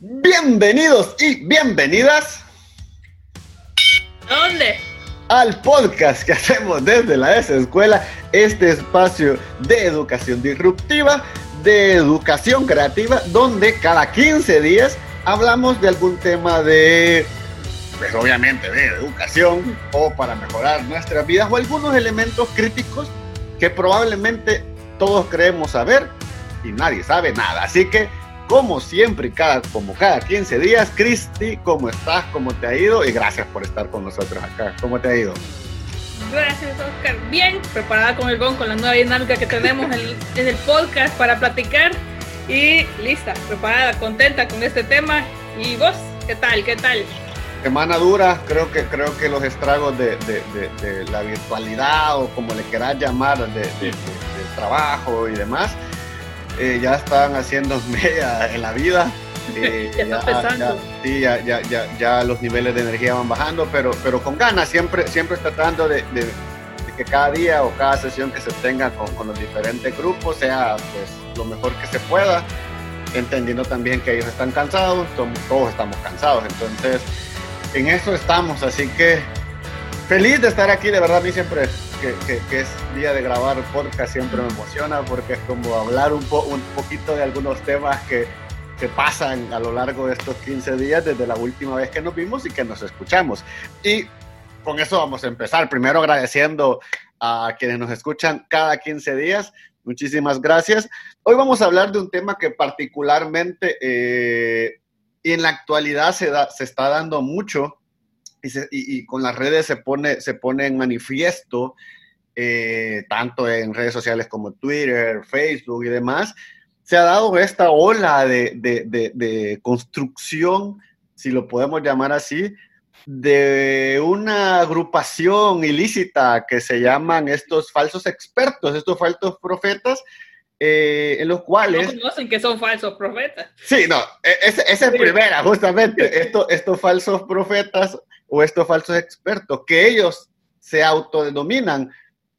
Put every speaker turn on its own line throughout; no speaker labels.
Bienvenidos y bienvenidas.
¿Dónde?
Al podcast que hacemos desde la S Escuela, este espacio de educación disruptiva, de educación creativa, donde cada 15 días hablamos de algún tema de, pues obviamente de educación o para mejorar nuestras vidas o algunos elementos críticos que probablemente todos creemos saber y nadie sabe nada. Así que como siempre, cada, como cada 15 días. Cristi, ¿cómo estás? ¿Cómo te ha ido? Y gracias por estar con nosotros acá. ¿Cómo te ha ido?
Gracias, Oscar. Bien, preparada con el GON, con la nueva dinámica que tenemos en, en el podcast para platicar. Y lista, preparada, contenta con este tema. ¿Y vos? ¿Qué tal? ¿Qué tal?
Semana dura, creo que, creo que los estragos de, de, de, de la virtualidad o como le quieras llamar, de, trabajo y demás, eh, ya están haciendo media en la vida.
Eh, ya, ya,
sí, ya, ya, ya, ya, los niveles de energía van bajando, pero, pero con ganas, siempre, siempre tratando de, de, que cada día o cada sesión que se tenga con, con, los diferentes grupos sea pues, lo mejor que se pueda, entendiendo también que ellos están cansados, todos estamos cansados, entonces en eso estamos, así que feliz de estar aquí, de verdad a mí siempre que, que, que, es día de grabar podcast siempre me emociona porque es como hablar un, po, un poquito de algunos temas que, que, pasan a lo largo de estos 15 días desde la última vez que nos vimos y que nos escuchamos. Y con eso vamos a empezar. Primero agradeciendo a quienes nos escuchan cada 15 días. Muchísimas gracias. Hoy vamos a hablar de un tema que particularmente eh, en la actualidad se, da, se está dando mucho y, se, y, y, con las redes se pone, se pone en manifiesto, eh, tanto en redes sociales como Twitter, Facebook y demás, se ha dado esta ola de, de, de, de construcción, si lo podemos llamar así, de una agrupación ilícita que se llaman estos falsos expertos, estos falsos profetas, eh, en los cuales...
No conocen que son falsos profetas.
Sí, no, esa es, es primera, justamente. Esto, estos falsos profetas o estos falsos expertos, que ellos se autodenominan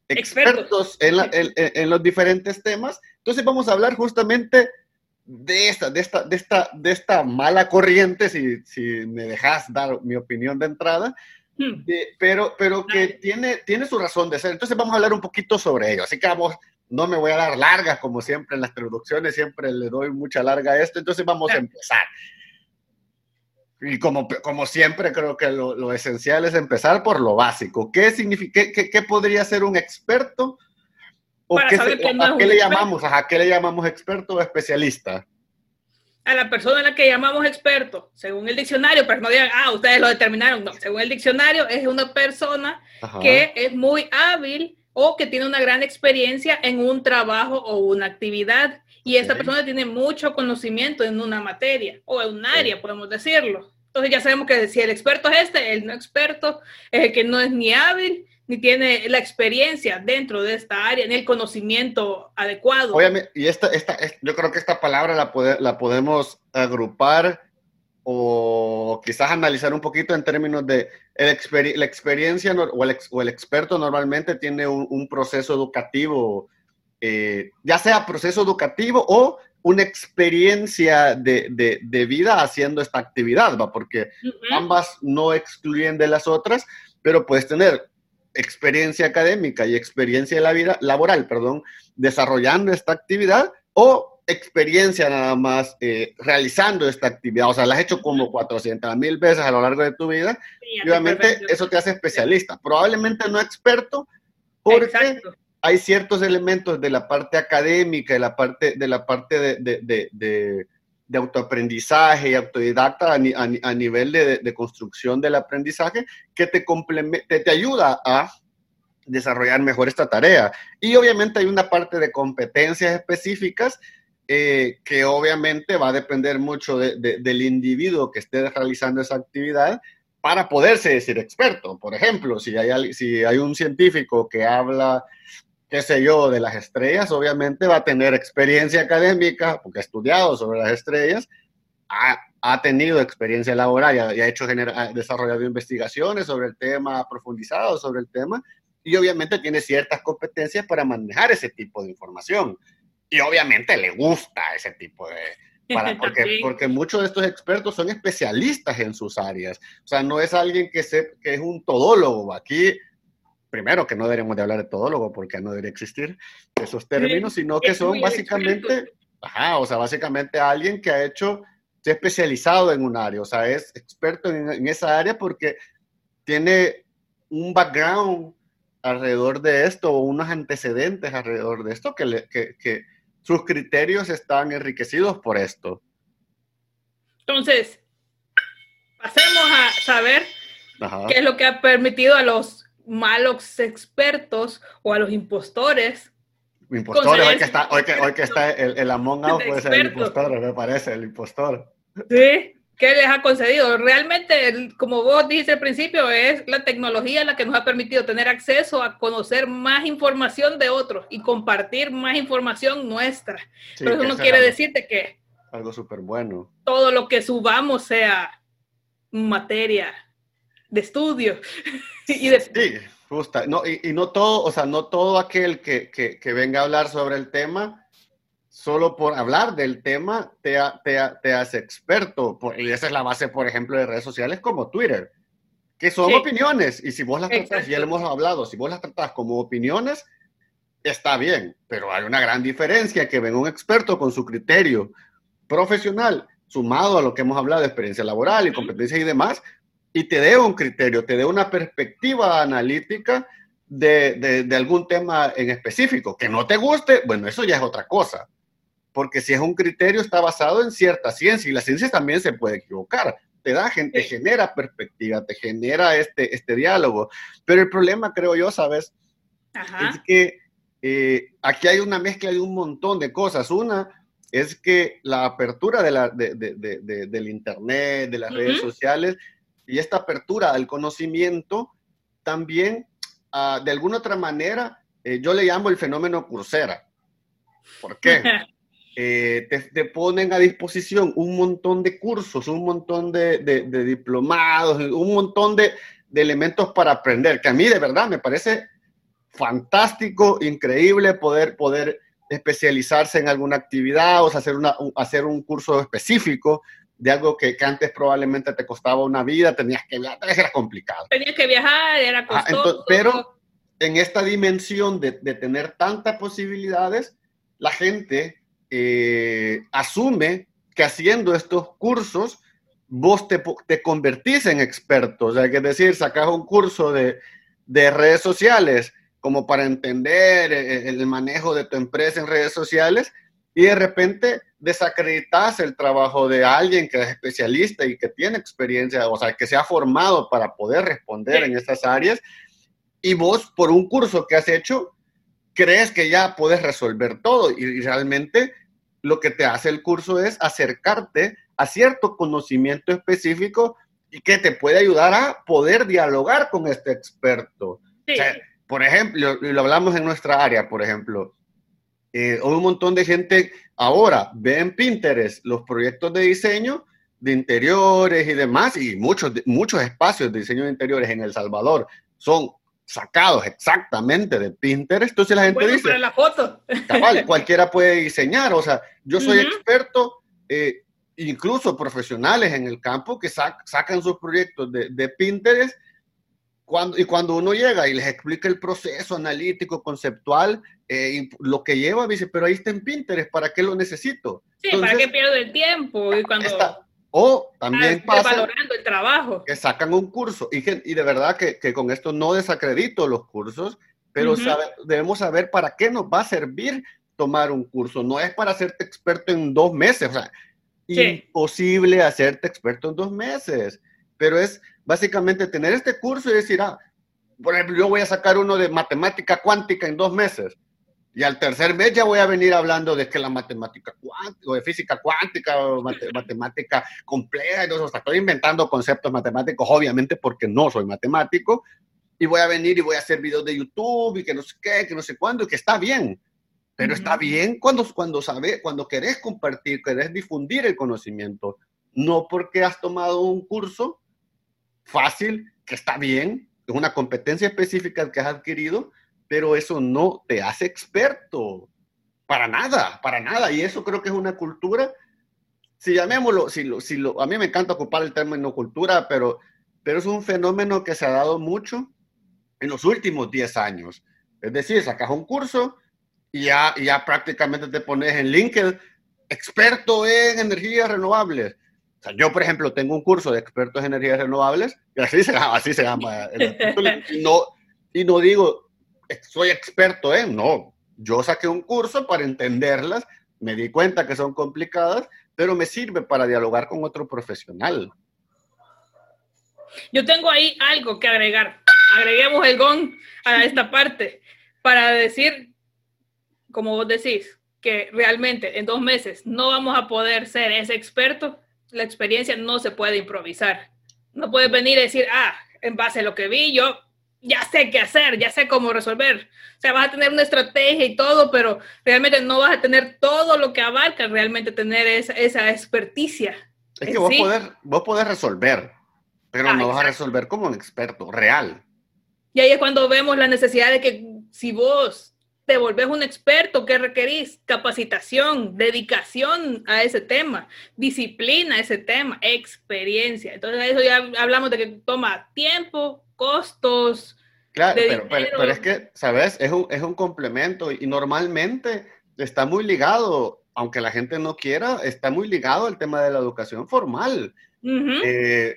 expertos, expertos. En, la, en, en, los diferentes temas. Entonces vamos a hablar justamente de esta, de esta, de esta, de esta mala corriente, si, si me dejas dar mi opinión de entrada, hmm. de, pero, pero que tiene, tiene su razón de ser. Entonces vamos a hablar un poquito sobre ello. Así que vamos, no me voy a dar largas como siempre en las traducciones, siempre le doy mucha larga a esto. Entonces vamos a empezar. Y como, como siempre, creo que lo, lo, esencial es empezar por lo básico. ¿Qué, significa, qué, qué podría ser un experto? ¿O qué, se, que no ¿A qué le llamamos? ¿A qué le llamamos experto o especialista?
A la persona a la que llamamos experto, según el diccionario, pero no digan, ah, ustedes lo determinaron. No, según el diccionario, es una persona Ajá. que es muy hábil o que tiene una gran experiencia en un trabajo o una actividad. Y esta persona tiene mucho conocimiento en una materia o en un área, podemos decirlo. Entonces ya sabemos que si el experto es este, el no experto es el que no es ni hábil ni tiene la experiencia dentro de esta área, ni el conocimiento adecuado.
Obviamente, y esta, esta, yo creo que esta palabra la, pode, la podemos agrupar o quizás analizar un poquito en términos de el exper la experiencia o el, o el, experto normalmente tiene un, un proceso educativo, eh, ya sea proceso educativo o una experiencia de, de, de, vida haciendo esta actividad, ¿va? porque uh -huh. ambas no excluyen de las otras, pero puedes tener experiencia académica y experiencia de la vida, laboral, perdón, desarrollando esta actividad o experiencia nada más eh, realizando esta actividad. O sea, la has hecho como 400 mil veces a lo largo de tu vida sí, y obviamente eso te hace especialista. Probablemente no experto porque Exacto. Hay ciertos elementos de la parte académica, de la parte de, la parte de, de, autoaprendizaje y autodidacta a, nivel de, construcción del aprendizaje que te, te, te ayuda a desarrollar mejor esta tarea. Y obviamente hay una parte de competencias específicas eh, que obviamente va a depender mucho de, de, del individuo que esté realizando esa actividad para poderse decir experto. Por ejemplo, si hay, si hay un científico que habla qué sé yo, de las estrellas, obviamente va a tener experiencia académica, porque ha estudiado sobre las estrellas, ha, ha tenido experiencia laboral y ha, y ha hecho ha desarrollado investigaciones sobre el tema, ha profundizado sobre el tema, y obviamente tiene ciertas competencias para manejar ese tipo de información. Y obviamente le gusta ese tipo de, porque, porque muchos de estos expertos son especialistas en sus áreas. O sea, no es alguien que, se, que es un todólogo. Aquí, primero, que no deberíamos de hablar de todólogo porque no debería existir esos términos, sino que son básicamente, ajá, o sea, básicamente alguien que ha hecho, se ha especializado en un área, o sea, es experto en, en esa área porque tiene un background alrededor de esto o unos antecedentes alrededor de esto que, que, que sus criterios están enriquecidos por esto.
Entonces, pasemos a saber qué es lo que ha permitido a los malos expertos o a los impostores.
Impostores, hoy que está, hoy que, hoy que está el, el Among Us puede ser el impostor, me parece, el impostor.
Sí, ¿qué les ha concedido? Realmente, como vos dijiste al principio, es la tecnología la que nos ha permitido tener acceso a conocer más información de otros y compartir más información nuestra. Pero eso no quiere decirte que...
Algo súper bueno.
Todo lo que subamos sea materia de estudio.
y de... Sí, justa. No, y, no todo, o sea, no todo aquel que, que, que venga a hablar sobre el tema solo por hablar del tema te, te, te hace experto. y esa es la base, por ejemplo, de redes sociales como Twitter, que son opiniones. Y si vos las tratas, ya lo hemos hablado, si vos las tratas como opiniones, está bien, pero hay una gran diferencia que venga un experto con su criterio profesional, sumado a lo que hemos hablado de experiencia laboral y competencias y demás, y te dé un criterio, te dé una perspectiva analítica de, de, de, algún tema en específico. Que no te guste, bueno, eso ya es otra cosa porque si es un criterio está basado en cierta ciencia y la ciencia también se puede equivocar. Te da gente, genera perspectiva, te genera este, este diálogo. Pero el problema, creo yo, ¿sabes? Es que eh, aquí hay una mezcla de un montón de cosas. Una es que la apertura de la, de, de, del Internet, de las redes sociales y esta apertura al conocimiento también, uh, de alguna otra manera, eh, yo le llamo el fenómeno cursera. ¿Por qué? Eh, te, ponen a disposición un montón de cursos, un montón de, de, diplomados, un montón de, de, elementos para aprender, que a mí de verdad me parece fantástico, increíble poder, poder especializarse en alguna actividad o hacer, una, hacer un curso específico de algo que, que, antes probablemente te costaba una vida, tenías que viajar, era complicado.
Tenías que viajar, era costoso.
pero en esta dimensión de, de tener tantas posibilidades, la gente eh, asume que haciendo estos cursos vos te, te convertís en experto. O sea, que es decir, sacas un curso de, de redes sociales como para entender eh, el manejo de tu empresa en redes sociales y de repente desacreditas el trabajo de alguien que es especialista y que tiene experiencia, o sea, que se ha formado para poder responder en estas áreas y vos por un curso que has hecho crees que ya puedes resolver todo y, realmente lo que te hace el curso es acercarte a cierto conocimiento específico y que te puede ayudar a poder dialogar con este experto. por ejemplo, lo hablamos en nuestra área, por ejemplo, eh, un montón de gente ahora ve en Pinterest los proyectos de diseño de interiores y demás, y muchos, muchos espacios de diseño de interiores en El Salvador son sacados exactamente de Pinterest. Entonces la gente dice,
la foto.
cualquiera puede diseñar. O sea, yo soy experto, eh, incluso profesionales en el campo que sacan sus proyectos de, de Pinterest. Cuando, y cuando uno llega y les explica el proceso analítico, conceptual, eh, lo que lleva, dice, pero ahí está en Pinterest, ¿para qué lo necesito?
Sí, ¿para qué pierdo el tiempo? Y cuando...
O también pasa
valorando el trabajo.
que sacan un curso y, y de verdad que, que, con esto no desacredito los cursos, pero debemos saber para qué nos va a servir tomar un curso. No es para hacerte experto en dos meses, o sea, imposible hacerte experto en dos meses, pero es básicamente tener este curso y decir, ah, por ejemplo, yo voy a sacar uno de matemática cuántica en dos meses. Y al tercer mes ya voy a venir hablando de que la matemática cuántica, o de física cuántica, o matemática compleja, entonces estoy inventando conceptos matemáticos, obviamente porque no soy matemático, y voy a venir y voy a hacer videos de YouTube y que no sé qué, que no sé cuándo, y que está bien. Pero está bien cuando, cuando, sabe, cuando querés compartir, querés difundir el conocimiento, no porque has tomado un curso fácil, que está bien, es una competencia específica que has adquirido, pero eso no te hace experto. Para nada, para nada. Y eso creo que es una cultura si llamémoslo, si lo, si lo, a mí me encanta ocupar el término cultura, pero, pero es un fenómeno que se ha dado mucho en los últimos 10 años. Es decir, sacas un curso y ya, ya prácticamente te pones en LinkedIn experto en energías renovables. O sea, yo, por ejemplo, tengo un curso de expertos en energías renovables y así se llama, así se llama y no, y no digo, soy experto en, no. Yo saqué un curso para entenderlas, me di cuenta que son complicadas, pero me sirve para dialogar con otro profesional.
Yo tengo ahí algo que agregar. Agreguemos el gong a esta parte para decir, como vos decís, que realmente en dos meses no vamos a poder ser ese experto, la experiencia no se puede improvisar. No puedes venir y decir, ah, en base a lo que vi, yo ya sé qué hacer, ya sé cómo resolver. O sea, vas a tener una estrategia y todo, pero realmente no vas a tener todo lo que abarca realmente tener esa, esa experticia.
Es que vos, vos podés resolver, pero no vas a resolver como un experto real.
Y ahí es cuando vemos la necesidad de que si vos te volvés un experto, ¿qué requerís? Capacitación, dedicación a ese tema, disciplina a ese tema, experiencia. Entonces, eso ya hablamos de que toma tiempo, costos.
Claro, pero, es que, ¿sabes? Es un, es un complemento y normalmente está muy ligado, aunque la gente no quiera, está muy ligado al tema de la educación formal. Eh,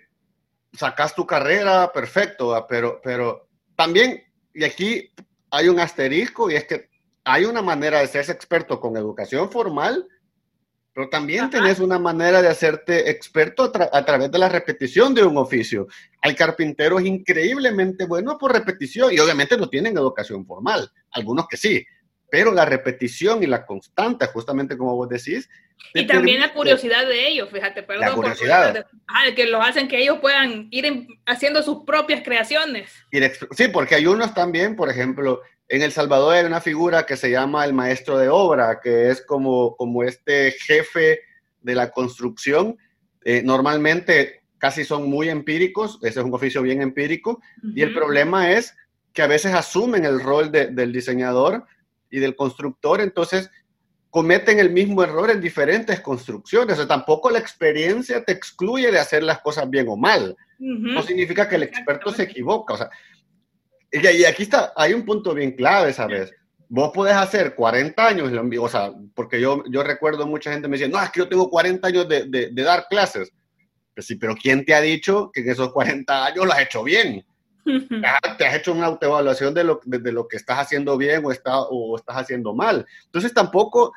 sacas tu carrera, perfecto, pero, pero también, y aquí hay un asterisco, y es que hay una manera de ser experto con educación formal, pero también tenés una manera de hacerte experto a, través de la repetición de un oficio. Hay carpinteros increíblemente buenos por repetición y obviamente no tienen educación formal, algunos que sí, pero la repetición y la constante, justamente como vos decís.
Y también la curiosidad de ellos, fíjate, perdón. La curiosidad. que lo hacen que ellos puedan ir haciendo sus propias creaciones.
Sí, porque hay unos también, por ejemplo, en El Salvador hay una figura que se llama el maestro de obra, que es como, como este jefe de la construcción. Eh, normalmente casi son muy empíricos, ese es un oficio bien empírico, y el problema es que a veces asumen el rol del diseñador, y del constructor, entonces cometen el mismo error en diferentes construcciones. O sea, tampoco la experiencia te excluye de hacer las cosas bien o mal. No significa que el experto se equivoca. O sea, y, aquí está, hay un punto bien clave, ¿sabes? Vos podés hacer 40 años, o sea, porque yo, yo recuerdo mucha gente me decía, no, es que yo tengo 40 años de, de, dar clases. Pues sí, pero ¿quién te ha dicho que en esos 40 años lo has hecho bien? Te has hecho una autoevaluación de lo, de, lo que estás haciendo bien o, está, o estás haciendo mal. Entonces tampoco,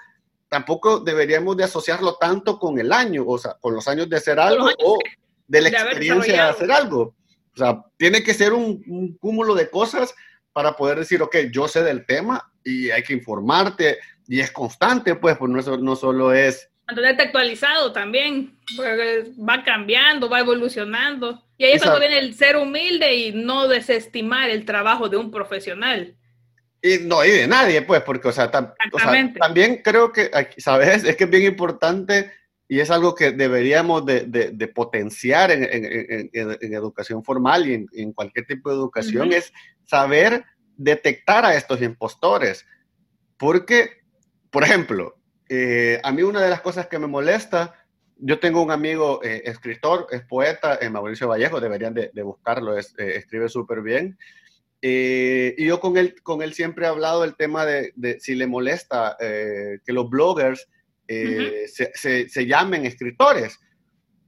tampoco deberíamos de asociarlo tanto con el año, o sea, con los años de hacer algo o de la experiencia de hacer algo. O sea, tiene que ser un, cúmulo de cosas para poder decir, ok, yo sé del tema y hay que informarte y es constante, pues, pues no, no solo es
mantenerte actualizado también, porque va cambiando, va evolucionando. Y ahí es cuando viene el ser humilde y no desestimar el trabajo de un profesional.
Y no, y de nadie, pues, porque, o sea, también creo que, ¿sabes? Es que es bien importante y es algo que deberíamos de, de, potenciar en, en, en, educación formal y en, cualquier tipo de educación, es saber detectar a estos impostores. Porque, por ejemplo, eh, a mí una de las cosas que me molesta, yo tengo un amigo eh, escritor, es poeta, eh, Mauricio Vallejo, deberían de, buscarlo, escribe súper bien. y yo con él, con él siempre he hablado del tema de, si le molesta que los bloggers se, se, llamen escritores.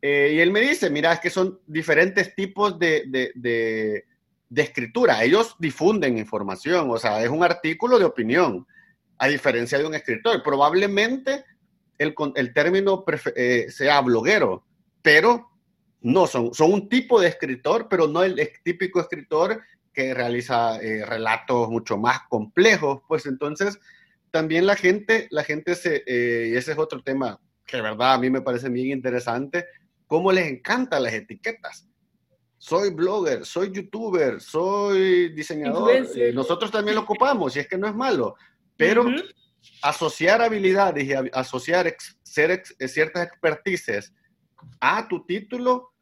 y él me dice, mira, es que son diferentes tipos de, de, de escritura. Ellos difunden información, o sea, es un artículo de opinión a diferencia de un escritor. Probablemente el, el término eh, sea bloguero, pero no, son, son un tipo de escritor, pero no el típico escritor que realiza eh, relatos mucho más complejos, pues entonces también la gente, la gente se, eh, y ese es otro tema que de verdad a mí me parece bien interesante, cómo les encantan las etiquetas. Soy blogger, soy youtuber, soy diseñador. nosotros también lo ocupamos y es que no es malo, pero asociar habilidades y asociar ser ciertas expertices a tu título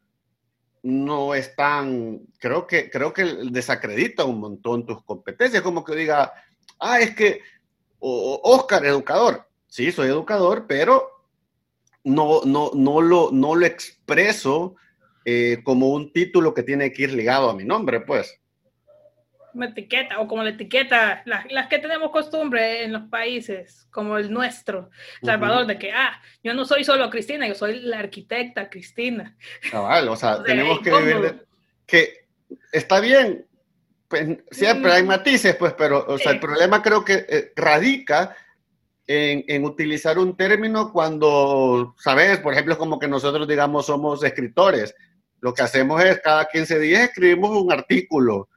no es tan, creo que, creo que desacredita un montón tus competencias, como que diga, ah, es que Oscar, educador, sí, soy educador, pero no, no, no, lo, no lo expreso eh, como un título que tiene que ir ligado a mi nombre, pues.
Una etiqueta, o como la etiqueta, las, que tenemos costumbre en los países, como el nuestro, Salvador, de que, ah, yo no soy solo Cristina, yo soy la arquitecta Cristina.
Cabal, o sea, tenemos que vivir que está bien, pues, siempre hay matices, pues, pero o sea, el problema creo que eh, radica en, en, utilizar un término cuando, ¿sabes? Por ejemplo, como que nosotros, digamos, somos escritores. Lo que hacemos es cada 15 días escribimos un artículo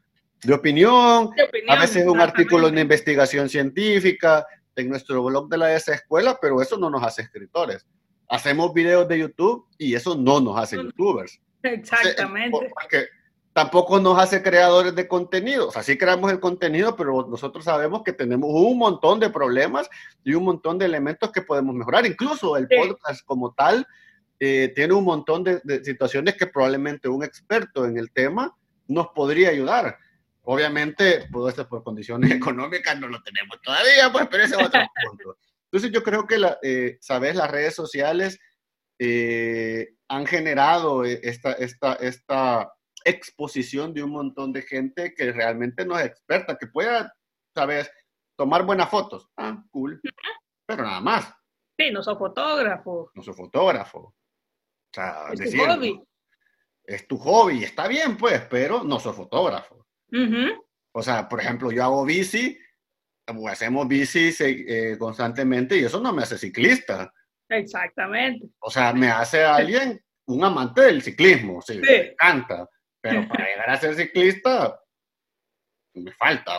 de opinión, a veces un artículo de investigación científica en nuestro blog de la esa escuela, pero eso no nos hace escritores. Hacemos videos de YouTube y eso no nos hace youtubers.
Exactamente.
Porque tampoco nos hace creadores de contenido. O sea, sí creamos el contenido, pero nosotros sabemos que tenemos un montón de problemas y un montón de elementos que podemos mejorar. Incluso el podcast como tal eh, tiene un montón de, situaciones que probablemente un experto en el tema nos podría ayudar. Obviamente, por condiciones económicas no lo tenemos todavía, pues, pero ese es otro punto. Entonces yo creo que, la, eh, sabes, las redes sociales eh, han generado esta, esta, esta exposición de un montón de gente que realmente no es experta, que pueda, sabes, tomar buenas fotos. Ah, cool. Pero nada más.
Sí, no soy fotógrafo.
No soy fotógrafo. O sea, es tu hobby. Es tu hobby, está bien, pues, pero no soy fotógrafo. O sea, por ejemplo, yo hago bici, hacemos bici eh, constantemente y eso no me hace ciclista.
Exactamente.
O sea, me hace alguien un amante del ciclismo, sí, me encanta. Pero para llegar a ser ciclista, me falta,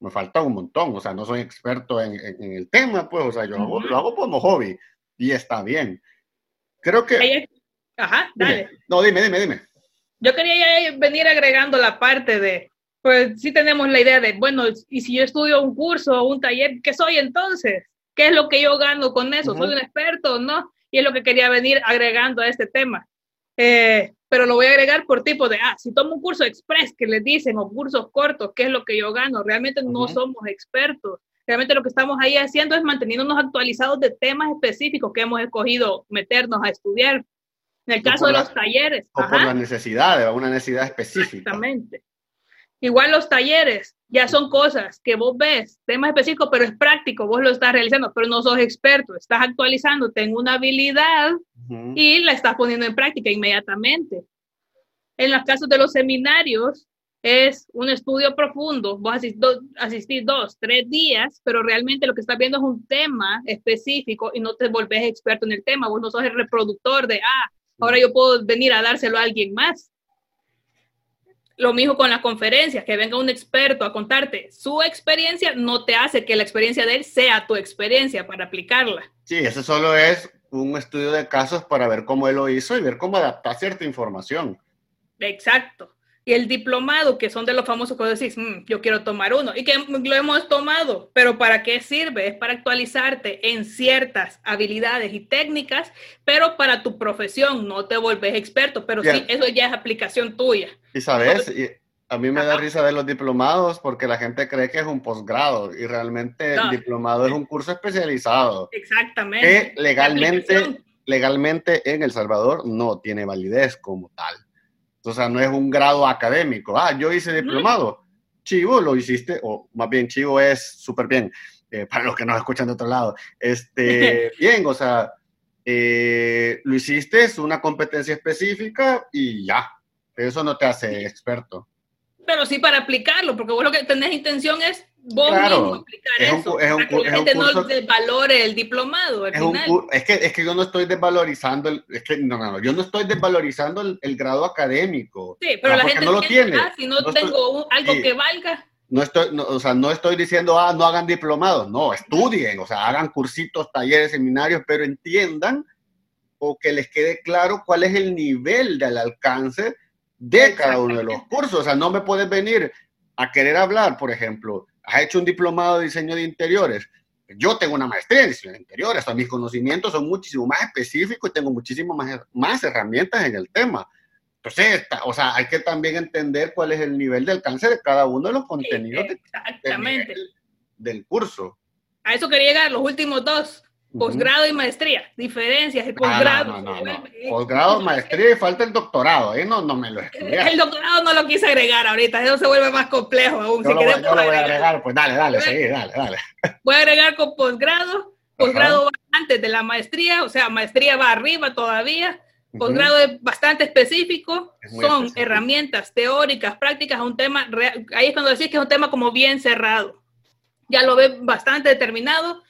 me falta un montón. O sea, no soy experto en, el tema, pues, o sea, yo lo hago como hobby y está bien. Creo que...
Ajá, dale.
No, dime, dime, dime.
Yo quería venir agregando la parte de, pues sí tenemos la idea de, bueno, y si yo estudio un curso o un taller, ¿qué soy entonces? ¿Qué es lo que yo gano con eso? ¿Soy un experto o no? Y es lo que quería venir agregando a este tema. Eh, pero lo voy a agregar por tipo de, ah, si tomo un curso express que les dicen o cursos cortos, ¿qué es lo que yo gano? Realmente no somos expertos. Realmente lo que estamos ahí haciendo es manteniéndonos actualizados de temas específicos que hemos escogido meternos a estudiar. En el caso de los talleres.
O por la necesidad, una necesidad específica.
Exactamente. Igual los talleres, ya son cosas que vos ves, temas específicos, pero es práctico, vos lo estás realizando, pero no sos experto, estás actualizando, tengo una habilidad y la estás poniendo en práctica inmediatamente. En los casos de los seminarios, es un estudio profundo, vos asistís dos, tres días, pero realmente lo que estás viendo es un tema específico y no te volvés experto en el tema, vos no sos el reproductor de, ah, ahora yo puedo venir a dárselo a alguien más. Lo mismo con las conferencias, que venga un experto a contarte su experiencia, no te hace que la experiencia de él sea tu experiencia para aplicarla.
Sí, eso solo es un estudio de casos para ver cómo él lo hizo y ver cómo adaptar cierta información.
Exacto. Y el diplomado, que son de los famosos que decís, mm, yo quiero tomar uno, y que lo hemos tomado, pero ¿para qué sirve? Es para actualizarte en ciertas habilidades y técnicas, pero para tu profesión, no te vuelves experto, pero sí, eso ya es aplicación tuya.
Y sabes, a mí me da risa de los diplomados porque la gente cree que es un posgrado y realmente el diplomado es un curso especializado.
Exactamente.
Que legalmente, legalmente en El Salvador no tiene validez como tal. O sea, no es un grado académico. Ah, yo hice diplomado. Chivo, lo hiciste, o más bien Chivo es súper bien, eh, para los que nos escuchan de otro lado. Este, bien, o sea, eh, lo hiciste, es una competencia específica y ya. Eso no te hace experto.
Pero sí para aplicarlo, porque vos lo que tenés intención es vos mismo explicar eso, es para que la gente no desvalore el diplomado al
es final. es, que, es que yo no estoy desvalorizando, el, es que no, no, yo no estoy desvalorizando el, grado académico.
Sí, pero la gente no lo tiene. Ah, si no, tengo algo que valga.
No estoy, o sea, no estoy diciendo, ah, no hagan diplomados, no, estudien, o sea, hagan cursitos, talleres, seminarios, pero entiendan o que les quede claro cuál es el nivel del alcance de cada uno de los cursos. O sea, no me puedes venir a querer hablar, por ejemplo, has hecho un diplomado de diseño de interiores. Yo tengo una maestría en diseño de interiores, o mis conocimientos son muchísimo más específicos y tengo muchísimas más, más herramientas en el tema. Entonces, o sea, hay que también entender cuál es el nivel de alcance de cada uno de los contenidos
Exactamente.
del curso.
A eso quería llegar, los últimos dos. Posgrado y maestría, diferencias, el posgrado.
Posgrado, maestría y falta el doctorado, ahí no, no me lo
escribí. El doctorado no lo quise agregar ahorita, eso se vuelve más complejo aún.
Yo, lo, voy, yo lo voy a agregar, pues dale, dale, seguí, dale, dale.
Voy a agregar con posgrado, posgrado va antes de la maestría, o sea, maestría va arriba todavía, posgrado es bastante específico, son herramientas teóricas, prácticas, un tema, ahí es cuando decís que es un tema como bien cerrado, ya lo ve bastante determinado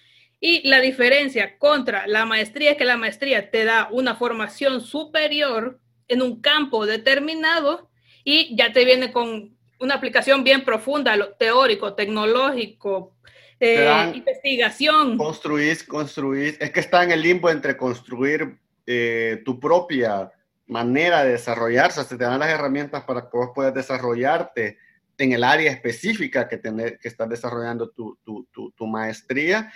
y la diferencia contra la maestría es que la maestría te da una formación superior en un campo determinado y ya te viene con una aplicación bien profunda, teórico, tecnológico, eh, investigación.
Construís, construís, es que está en el limbo entre construir eh, tu propia manera de desarrollarse, se te dan las herramientas para que vos puedas desarrollarte en el área específica que, tener, que estás desarrollando tu, tu, tu maestría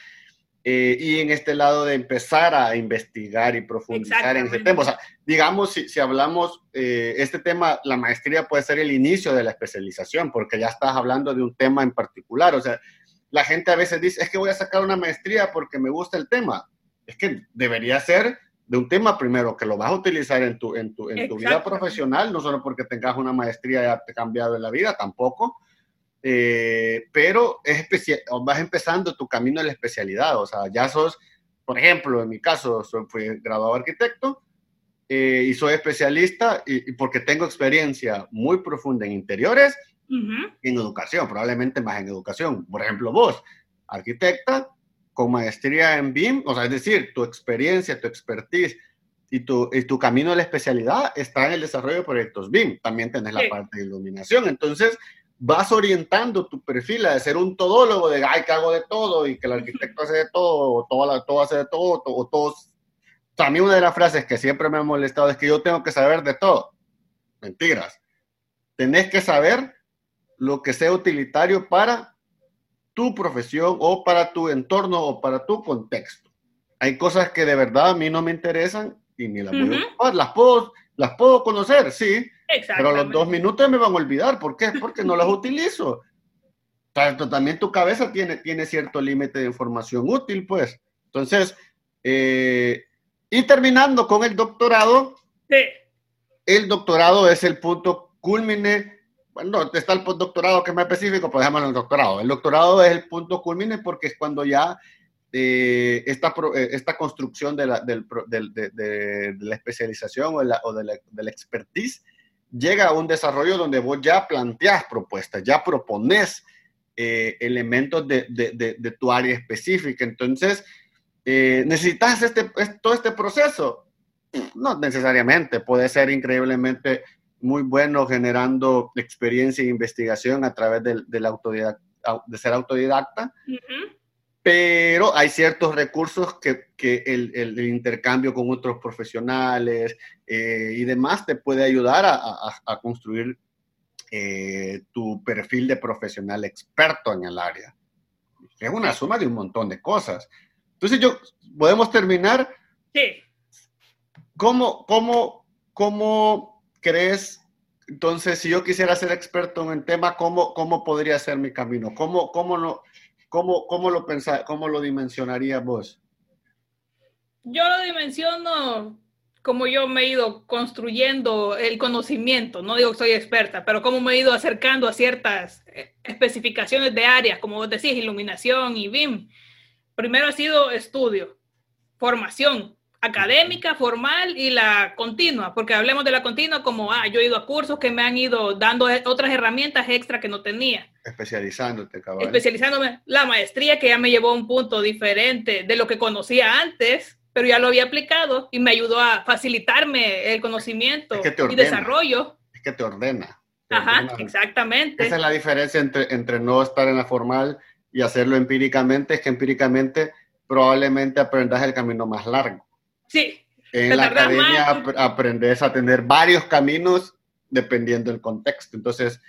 eh, y en este lado de empezar a investigar y profundizar en ese tema. O sea, digamos, si, si hablamos, eh, este tema, la maestría puede ser el inicio de la especialización, porque ya estás hablando de un tema en particular. O sea, la gente a veces dice, es que voy a sacar una maestría porque me gusta el tema. Es que debería ser de un tema primero que lo vas a utilizar en tu, en tu, en tu vida profesional, no solo porque tengas una maestría ya te ha cambiado en la vida, tampoco, eh, pero es especial, vas empezando tu camino de la especialidad, o sea, ya sos, por ejemplo, en mi caso, soy, fui graduado arquitecto eh, y soy especialista y, porque tengo experiencia muy profunda en interiores y en educación, probablemente más en educación. Por ejemplo, vos, arquitecta con maestría en BIM, o sea, es decir, tu experiencia, tu expertise y tu, y tu camino de la especialidad está en el desarrollo de proyectos BIM. También tenés la parte de iluminación. Entonces, vas orientando tu perfil a ser un todólogo de, ay, que hago de todo y que el arquitecto hace de todo, o todo, todo hace de todo, o todos... A mí una de las frases que siempre me ha molestado es que yo tengo que saber de todo. Mentiras. Tenés que saber lo que sea utilitario para tu profesión o para tu entorno o para tu contexto. Hay cosas que de verdad a mí no me interesan y ni las puedo Las puedo, las puedo conocer, sí, pero los dos minutos me van a olvidar. ¿Por qué? Porque no las utilizo. Tanto, también tu cabeza tiene, tiene cierto límite de información útil, pues. Entonces, eh, y terminando con el doctorado, el doctorado es el punto culmine. Bueno, está el postdoctorado que es más específico, pues llamarlo el doctorado. El doctorado es el punto culmine porque es cuando ya eh, esta, eh, esta construcción de la, del, de, de, la especialización o, la, o de, la, de la expertise llega a un desarrollo donde vos ya planteás propuestas, ya propones eh, elementos de, tu área específica. Entonces, eh, ¿necesitas este, todo este proceso? No necesariamente, puede ser increíblemente muy bueno generando experiencia e investigación a través de, de ser autodidacta pero hay ciertos recursos que, que el, el, intercambio con otros profesionales eh, y demás te puede ayudar a, a, construir eh, tu perfil de profesional experto en el área. Es una suma de un montón de cosas. Entonces, yo, ¿podemos terminar?
Sí.
¿Cómo, cómo, cómo crees, entonces, si yo quisiera ser experto en el tema, cómo, cómo podría ser mi camino? ¿Cómo, cómo no? ¿Cómo, cómo lo pensás, cómo lo dimensionarías vos?
Yo lo dimensiono como yo me he ido construyendo el conocimiento, no digo que soy experta, pero cómo me he ido acercando a ciertas eh, especificaciones de áreas, como vos decís, iluminación y BIM. Primero ha sido estudio, formación, académica, formal y la continua, porque hablemos de la continua como, ah, yo he ido a cursos que me han ido dando e, otras herramientas extra que no tenía.
Especializándote, cabrón.
Especializándome. La maestría que ya me llevó a un punto diferente de lo que conocía antes, pero ya lo había aplicado y me ayudó a facilitarme el conocimiento y desarrollo.
Es que te ordena.
Ajá, exactamente.
Esa es la diferencia entre, entre no estar en la formal y hacerlo empíricamente, es que empíricamente probablemente aprendas el camino más largo.
Sí.
En la academia aprendes a tener varios caminos dependiendo del contexto. Entonces,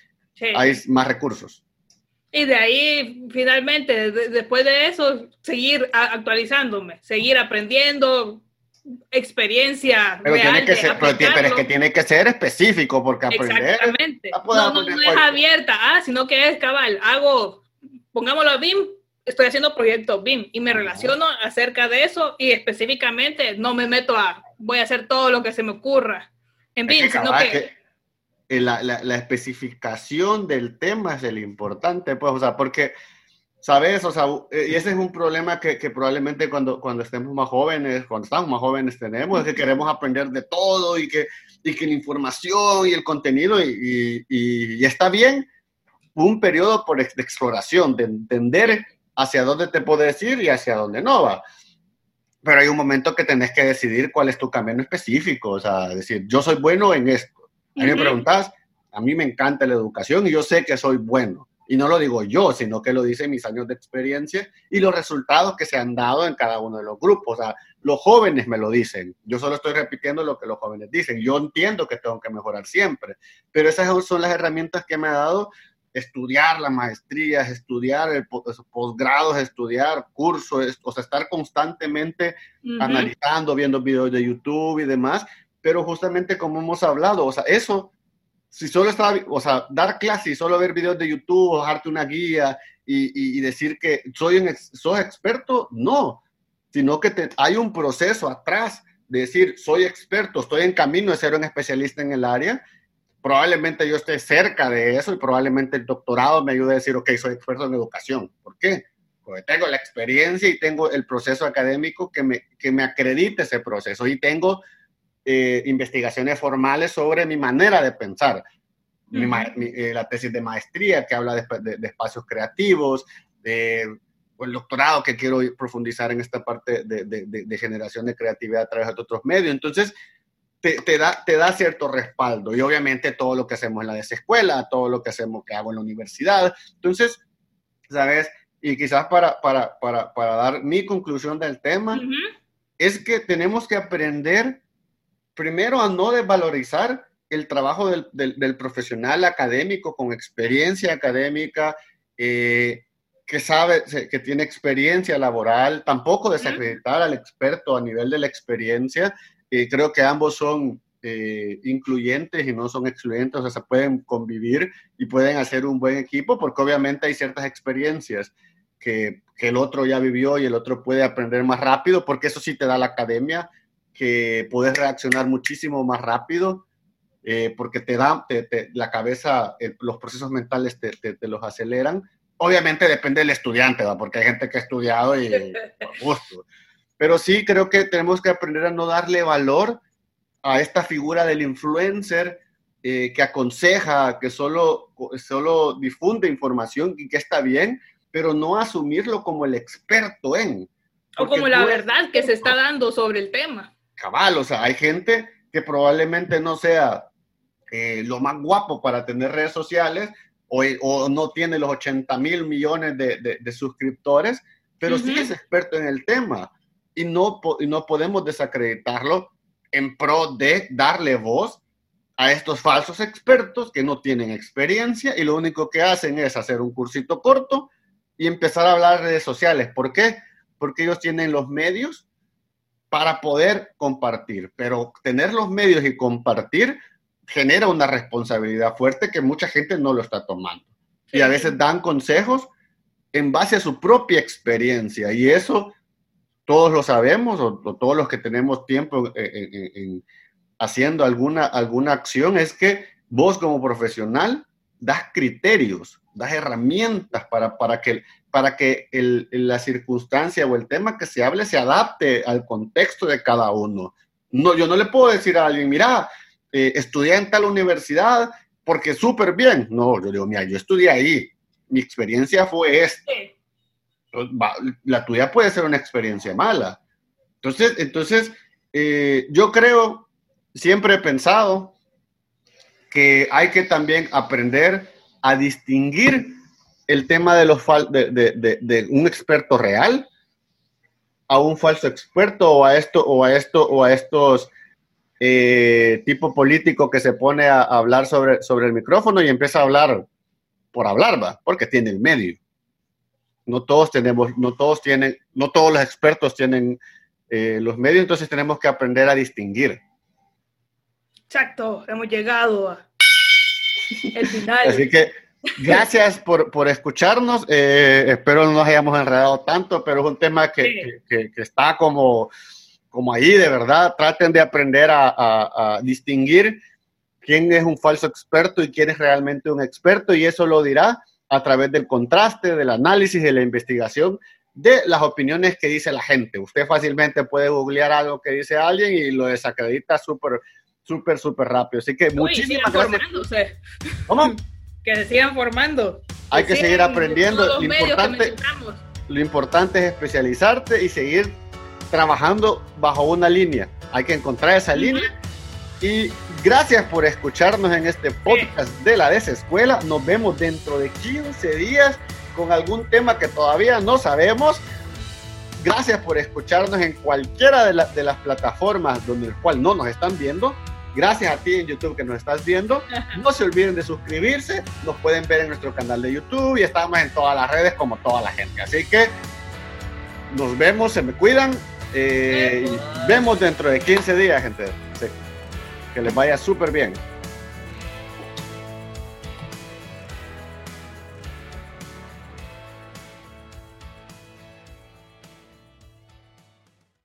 hay más recursos.
Y de ahí, finalmente, después de eso, seguir actualizándome, seguir aprendiendo, experiencia
pero real tiene que ser, pero, es que tiene que ser específico porque aprender
exactamente no, no, es abierta ah sino que es cabal hago pongámoslo a BIM estoy haciendo proyectos BIM y me relaciono acerca de eso y específicamente no me meto a, voy a hacer todo lo que se me ocurra. En BIM, sino que...
la, la, la, especificación del tema es el importante, pues, o sea, porque, ¿sabes? O sea, y ese es un problema que, que, probablemente cuando, cuando estemos más jóvenes, cuando estamos más jóvenes tenemos, es que queremos aprender de todo y que, y que la información y el contenido, y, y, y está bien un periodo por, de exploración, de entender hacia dónde te puedes ir y hacia dónde no va. Pero hay un momento que tenés que decidir cuál es tu camino específico, o sea, decir, yo soy bueno en esto. A mí me preguntas, a mí me encanta la educación y yo sé que soy bueno. Y no lo digo yo, sino que lo dicen mis años de experiencia y los resultados que se han dado en cada uno de los grupos. O sea, los jóvenes me lo dicen. Yo solo estoy repitiendo lo que los jóvenes dicen. Yo entiendo que tengo que mejorar siempre, pero esas son las herramientas que me ha dado estudiar las maestrías, estudiar el posgrados, estudiar cursos, o sea, estar constantemente analizando, viendo videos de YouTube y demás, pero justamente como hemos hablado, o sea, eso, si solo está, o sea, dar clases y solo ver videos de YouTube, bajarte una guía y, y, decir que soy, un soy experto, no, sino que te, hay un proceso atrás de decir, soy experto, estoy en camino de ser un especialista en el área probablemente yo esté cerca de eso y probablemente el doctorado me ayude a decir, ok, soy experto en educación. ¿Por qué? Porque tengo la experiencia y tengo el proceso académico que me, que me acredite ese proceso y tengo eh, investigaciones formales sobre mi manera de pensar. Eh, la tesis de maestría que habla de, de, espacios creativos, de, o el doctorado que quiero profundizar en esta parte de, de generación de creatividad a través de otros medios. Entonces, te, da, te da cierto respaldo. Y obviamente todo lo que hacemos en la desescuela, todo lo que hacemos que hago en la universidad. Entonces, ¿sabes? Y quizás para, para, para, para dar mi conclusión del tema, es que tenemos que aprender primero a no desvalorizar el trabajo del, del, profesional académico con experiencia académica, eh, que sabe, que tiene experiencia laboral, tampoco desacreditar al experto a nivel de la experiencia, creo que ambos son eh, incluyentes y no son excluyentes, o sea, se pueden convivir y pueden hacer un buen equipo porque obviamente hay ciertas experiencias que, que, el otro ya vivió y el otro puede aprender más rápido, porque eso sí te da la academia, que puedes reaccionar muchísimo más rápido, eh, porque te da te, la cabeza, los procesos mentales te, te, los aceleran. Obviamente depende del estudiante, ¿va? porque hay gente que ha estudiado y por gusto. Pero sí creo que tenemos que aprender a no darle valor a esta figura del influencer eh, que aconseja, que solo, solo difunde información y que está bien, pero no asumirlo como el experto en.
O como la verdad que se está dando sobre el tema.
Cabal, o sea, hay gente que probablemente no sea eh, lo más guapo para tener redes sociales o, o no tiene los 80 mil millones de, de, suscriptores, pero sí es experto en el tema y no, no podemos desacreditarlo en pro de darle voz a estos falsos expertos que no tienen experiencia y lo único que hacen es hacer un cursito corto y empezar a hablar de redes sociales. ¿Por qué? Porque ellos tienen los medios para poder compartir, pero tener los medios y compartir genera una responsabilidad fuerte que mucha gente no lo está tomando. Y a veces dan consejos en base a su propia experiencia y eso todos lo sabemos, o, todos los que tenemos tiempo en, haciendo alguna, alguna acción, es que vos como profesional das criterios, das herramientas para, para que, para que la circunstancia o el tema que se hable se adapte al contexto de cada uno. No, yo no le puedo decir a alguien, mira, eh, estudié en tal universidad porque súper bien. No, yo digo, mira, yo estudié ahí, mi experiencia fue esta la tuya puede ser una experiencia mala. Entonces, entonces eh, yo creo, siempre he pensado que hay que también aprender a distinguir el tema de, los de, un experto real a un falso experto o a esto o a esto o a estos eh, tipo político que se pone a, hablar sobre, sobre el micrófono y empieza a hablar por hablar, va, porque tiene el medio no todos tenemos, no todos tienen, no todos los expertos tienen eh, los medios, entonces tenemos que aprender a distinguir.
Exacto, hemos llegado a el final.
Así que gracias por, por escucharnos. Eh, espero no nos hayamos enredado tanto, pero es un tema que, que, que, está como, como ahí, de verdad. Traten de aprender a, a, a, distinguir quién es un falso experto y quién es realmente un experto, y eso lo dirá a través del contraste, del análisis, de la investigación de las opiniones que dice la gente. Usted fácilmente puede googlear algo que dice alguien y lo desacredita súper, súper, súper rápido. Así que muchísimas gracias.
¿Cómo? Que se sigan formando.
Hay que, seguir aprendiendo. Lo importante, lo importante es especializarte y seguir trabajando bajo una línea. Hay que encontrar esa línea. Y gracias por escucharnos en este podcast de la Desescuela. Nos vemos dentro de 15 días con algún tema que todavía no sabemos. Gracias por escucharnos en cualquiera de, de las plataformas donde el cual no nos están viendo. Gracias a ti en YouTube que nos estás viendo. No se olviden de suscribirse. Nos pueden ver en nuestro canal de YouTube y estamos en todas las redes como toda la gente. Así que nos vemos, se me cuidan. Eh, vemos dentro de 15 días, gente. Que les vaya súper bien.